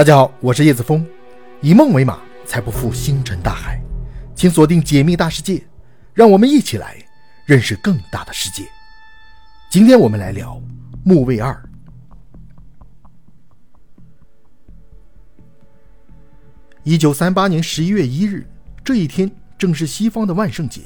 大家好，我是叶子峰，以梦为马，才不负星辰大海。请锁定解密大世界，让我们一起来认识更大的世界。今天我们来聊木卫二。一九三八年十一月一日，这一天正是西方的万圣节。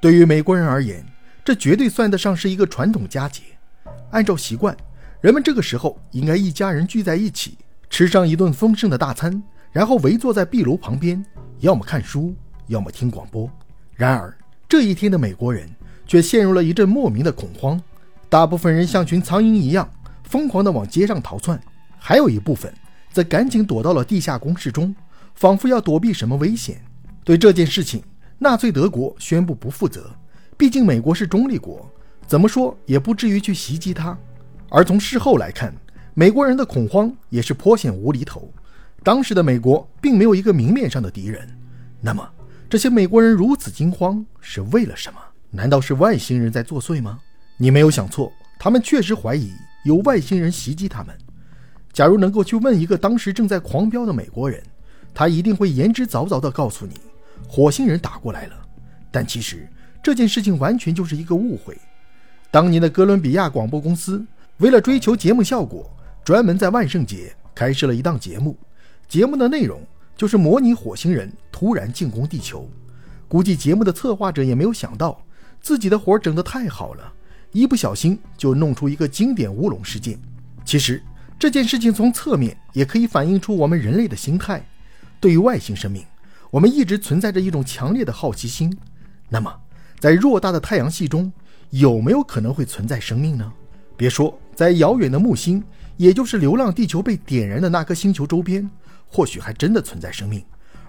对于美国人而言，这绝对算得上是一个传统佳节。按照习惯，人们这个时候应该一家人聚在一起。吃上一顿丰盛的大餐，然后围坐在壁炉旁边，要么看书，要么听广播。然而这一天的美国人却陷入了一阵莫名的恐慌，大部分人像群苍蝇一样疯狂地往街上逃窜，还有一部分则赶紧躲到了地下工事中，仿佛要躲避什么危险。对这件事情，纳粹德国宣布不负责，毕竟美国是中立国，怎么说也不至于去袭击他。而从事后来看，美国人的恐慌也是颇显无厘头。当时的美国并没有一个明面上的敌人，那么这些美国人如此惊慌是为了什么？难道是外星人在作祟吗？你没有想错，他们确实怀疑有外星人袭击他们。假如能够去问一个当时正在狂飙的美国人，他一定会言之凿凿地告诉你，火星人打过来了。但其实这件事情完全就是一个误会。当年的哥伦比亚广播公司为了追求节目效果。专门在万圣节开设了一档节目，节目的内容就是模拟火星人突然进攻地球。估计节目的策划者也没有想到，自己的活整得太好了，一不小心就弄出一个经典乌龙事件。其实这件事情从侧面也可以反映出我们人类的心态：对于外星生命，我们一直存在着一种强烈的好奇心。那么，在偌大的太阳系中，有没有可能会存在生命呢？别说在遥远的木星。也就是《流浪地球》被点燃的那颗星球周边，或许还真的存在生命，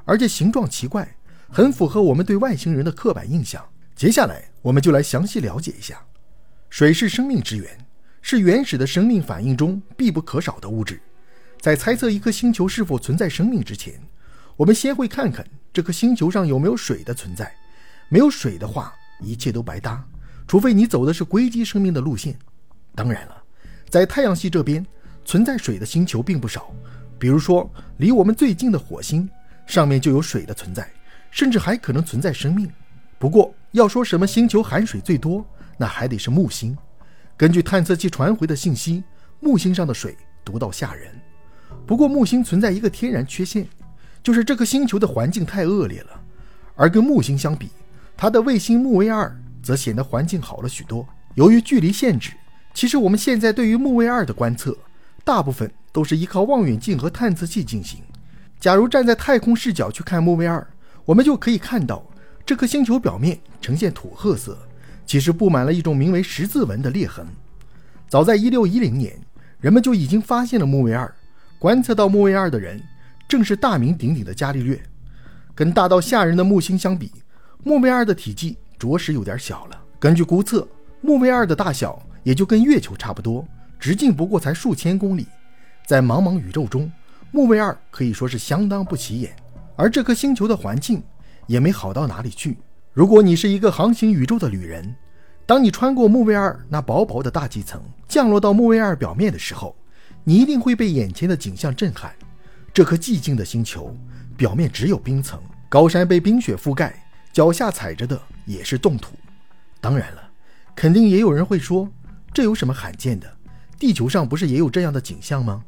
而且形状奇怪，很符合我们对外星人的刻板印象。接下来，我们就来详细了解一下。水是生命之源，是原始的生命反应中必不可少的物质。在猜测一颗星球是否存在生命之前，我们先会看看这颗星球上有没有水的存在。没有水的话，一切都白搭，除非你走的是硅基生命的路线。当然了，在太阳系这边。存在水的星球并不少，比如说离我们最近的火星，上面就有水的存在，甚至还可能存在生命。不过要说什么星球含水最多，那还得是木星。根据探测器传回的信息，木星上的水毒到吓人。不过木星存在一个天然缺陷，就是这颗星球的环境太恶劣了。而跟木星相比，它的卫星木卫二则显得环境好了许多。由于距离限制，其实我们现在对于木卫二的观测。大部分都是依靠望远镜和探测器进行。假如站在太空视角去看木卫二，我们就可以看到这颗星球表面呈现土褐色，其实布满了一种名为十字纹的裂痕。早在1610年，人们就已经发现了木卫二。观测到木卫二的人正是大名鼎鼎的伽利略。跟大到吓人的木星相比，木卫二的体积着实有点小了。根据估测，木卫二的大小也就跟月球差不多。直径不过才数千公里，在茫茫宇宙中，木卫二可以说是相当不起眼。而这颗星球的环境也没好到哪里去。如果你是一个航行宇宙的旅人，当你穿过木卫二那薄薄的大气层，降落到木卫二表面的时候，你一定会被眼前的景象震撼。这颗寂静的星球表面只有冰层，高山被冰雪覆盖，脚下踩着的也是冻土。当然了，肯定也有人会说，这有什么罕见的？地球上不是也有这样的景象吗？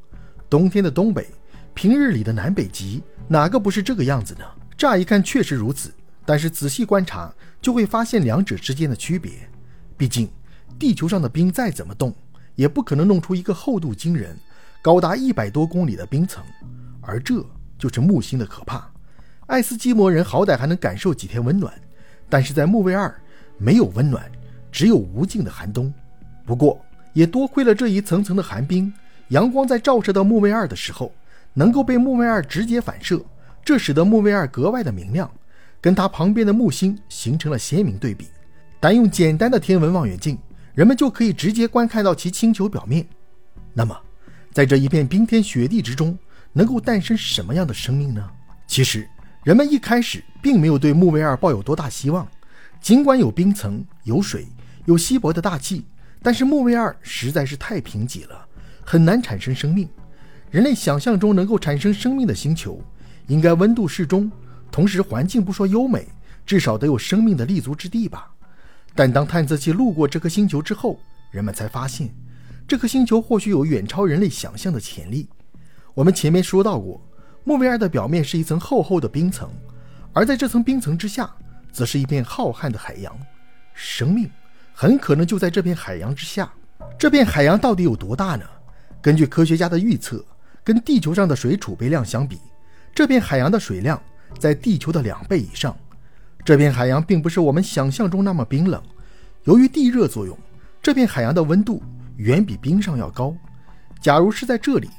冬天的东北，平日里的南北极，哪个不是这个样子呢？乍一看确实如此，但是仔细观察就会发现两者之间的区别。毕竟，地球上的冰再怎么冻，也不可能弄出一个厚度惊人、高达一百多公里的冰层。而这就是木星的可怕。爱斯基摩人好歹还能感受几天温暖，但是在木卫二，没有温暖，只有无尽的寒冬。不过，也多亏了这一层层的寒冰，阳光在照射到木卫二的时候，能够被木卫二直接反射，这使得木卫二格外的明亮，跟它旁边的木星形成了鲜明对比。单用简单的天文望远镜，人们就可以直接观看到其星球表面。那么，在这一片冰天雪地之中，能够诞生什么样的生命呢？其实，人们一开始并没有对木卫二抱有多大希望，尽管有冰层、有水、有稀薄的大气。但是木卫二实在是太贫瘠了，很难产生生命。人类想象中能够产生生命的星球，应该温度适中，同时环境不说优美，至少得有生命的立足之地吧。但当探测器路过这颗星球之后，人们才发现，这颗星球或许有远超人类想象的潜力。我们前面说到过，木卫二的表面是一层厚厚的冰层，而在这层冰层之下，则是一片浩瀚的海洋。生命很可能就在这片海洋之下。这片海洋到底有多大呢？根据科学家的预测，跟地球上的水储备量相比，这片海洋的水量在地球的两倍以上。这片海洋并不是我们想象中那么冰冷，由于地热作用，这片海洋的温度远比冰上要高。假如是在这里，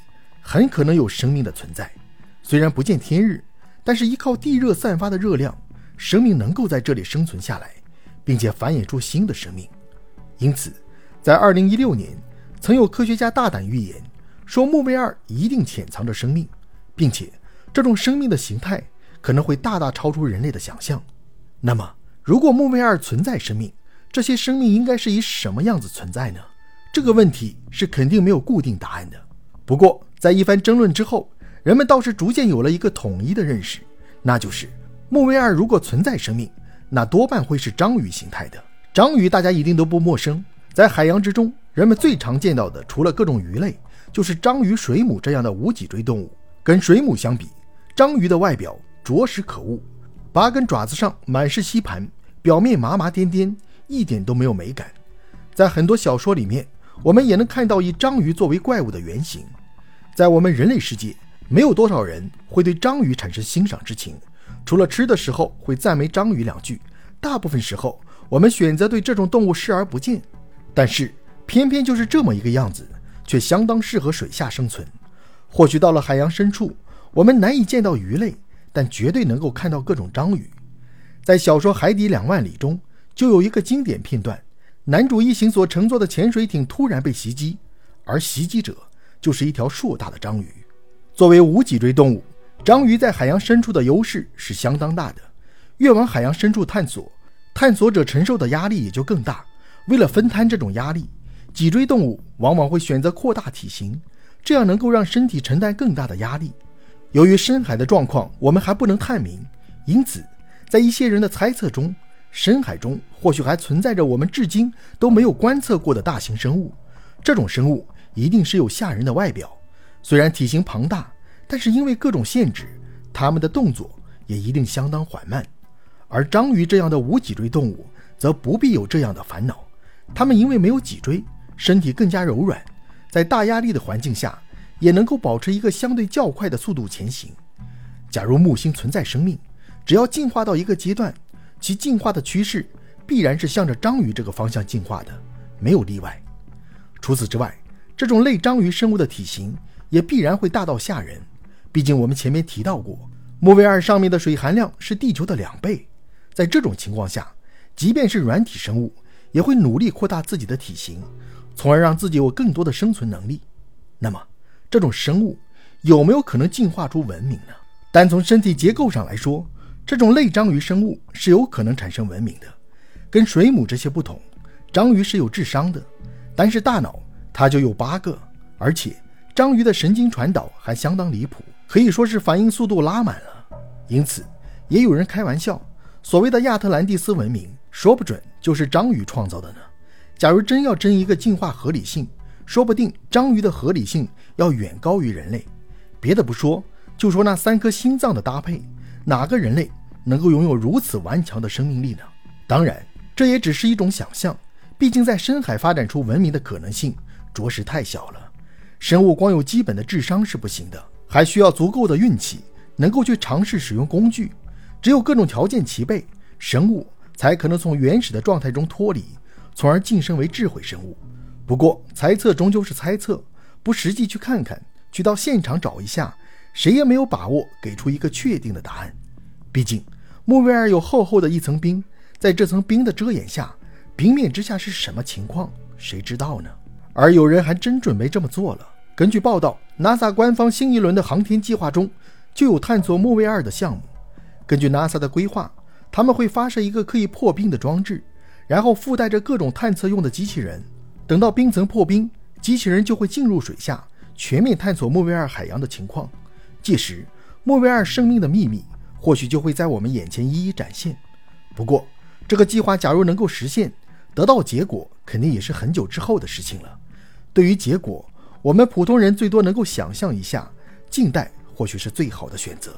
很可能有生命的存在。虽然不见天日，但是依靠地热散发的热量，生命能够在这里生存下来，并且繁衍出新的生命。因此，在2016年，曾有科学家大胆预言说，木卫二一定潜藏着生命，并且这种生命的形态可能会大大超出人类的想象。那么，如果木卫二存在生命，这些生命应该是以什么样子存在呢？这个问题是肯定没有固定答案的。不过，在一番争论之后，人们倒是逐渐有了一个统一的认识，那就是木卫二如果存在生命，那多半会是章鱼形态的。章鱼大家一定都不陌生，在海洋之中，人们最常见到的除了各种鱼类，就是章鱼、水母这样的无脊椎动物。跟水母相比，章鱼的外表着实可恶。八根爪子上满是吸盘，表面麻麻颠颠，一点都没有美感。在很多小说里面，我们也能看到以章鱼作为怪物的原型。在我们人类世界，没有多少人会对章鱼产生欣赏之情，除了吃的时候会赞美章鱼两句，大部分时候我们选择对这种动物视而不见。但是偏偏就是这么一个样子，却相当适合水下生存。或许到了海洋深处，我们难以见到鱼类。但绝对能够看到各种章鱼。在小说《海底两万里》中，就有一个经典片段：男主一行所乘坐的潜水艇突然被袭击，而袭击者就是一条硕大的章鱼。作为无脊椎动物，章鱼在海洋深处的优势是相当大的。越往海洋深处探索，探索者承受的压力也就更大。为了分摊这种压力，脊椎动物往往会选择扩大体型，这样能够让身体承担更大的压力。由于深海的状况我们还不能探明，因此，在一些人的猜测中，深海中或许还存在着我们至今都没有观测过的大型生物。这种生物一定是有吓人的外表，虽然体型庞大，但是因为各种限制，它们的动作也一定相当缓慢。而章鱼这样的无脊椎动物则不必有这样的烦恼，它们因为没有脊椎，身体更加柔软，在大压力的环境下。也能够保持一个相对较快的速度前行。假如木星存在生命，只要进化到一个阶段，其进化的趋势必然是向着章鱼这个方向进化的，没有例外。除此之外，这种类章鱼生物的体型也必然会大到吓人。毕竟我们前面提到过，木卫二上面的水含量是地球的两倍。在这种情况下，即便是软体生物，也会努力扩大自己的体型，从而让自己有更多的生存能力。那么，这种生物有没有可能进化出文明呢？单从身体结构上来说，这种类章鱼生物是有可能产生文明的。跟水母这些不同，章鱼是有智商的，但是大脑它就有八个，而且章鱼的神经传导还相当离谱，可以说是反应速度拉满了。因此，也有人开玩笑，所谓的亚特兰蒂斯文明，说不准就是章鱼创造的呢。假如真要争一个进化合理性，说不定章鱼的合理性要远高于人类。别的不说，就说那三颗心脏的搭配，哪个人类能够拥有如此顽强的生命力呢？当然，这也只是一种想象。毕竟在深海发展出文明的可能性着实太小了。生物光有基本的智商是不行的，还需要足够的运气，能够去尝试使用工具。只有各种条件齐备，生物才可能从原始的状态中脱离，从而晋升为智慧生物。不过，猜测终究是猜测，不实际去看看，去到现场找一下，谁也没有把握给出一个确定的答案。毕竟，木卫二有厚厚的一层冰，在这层冰的遮掩下，冰面之下是什么情况，谁知道呢？而有人还真准备这么做了。根据报道 nasa 官方新一轮的航天计划中就有探索木卫二的项目。根据 nasa 的规划他们会发射一个可以破冰的装置然后附带着各种探测用的机器人。等到冰层破冰机器人就会进入水下全面探索木卫二海洋的情况。届时木卫二生命的秘密或许就会在我们眼前一一展现。不过这个计划假如能够实现得到结果肯定也是很久之后的事情了。对于结果我们普通人最多能够想象一下，静待或许是最好的选择。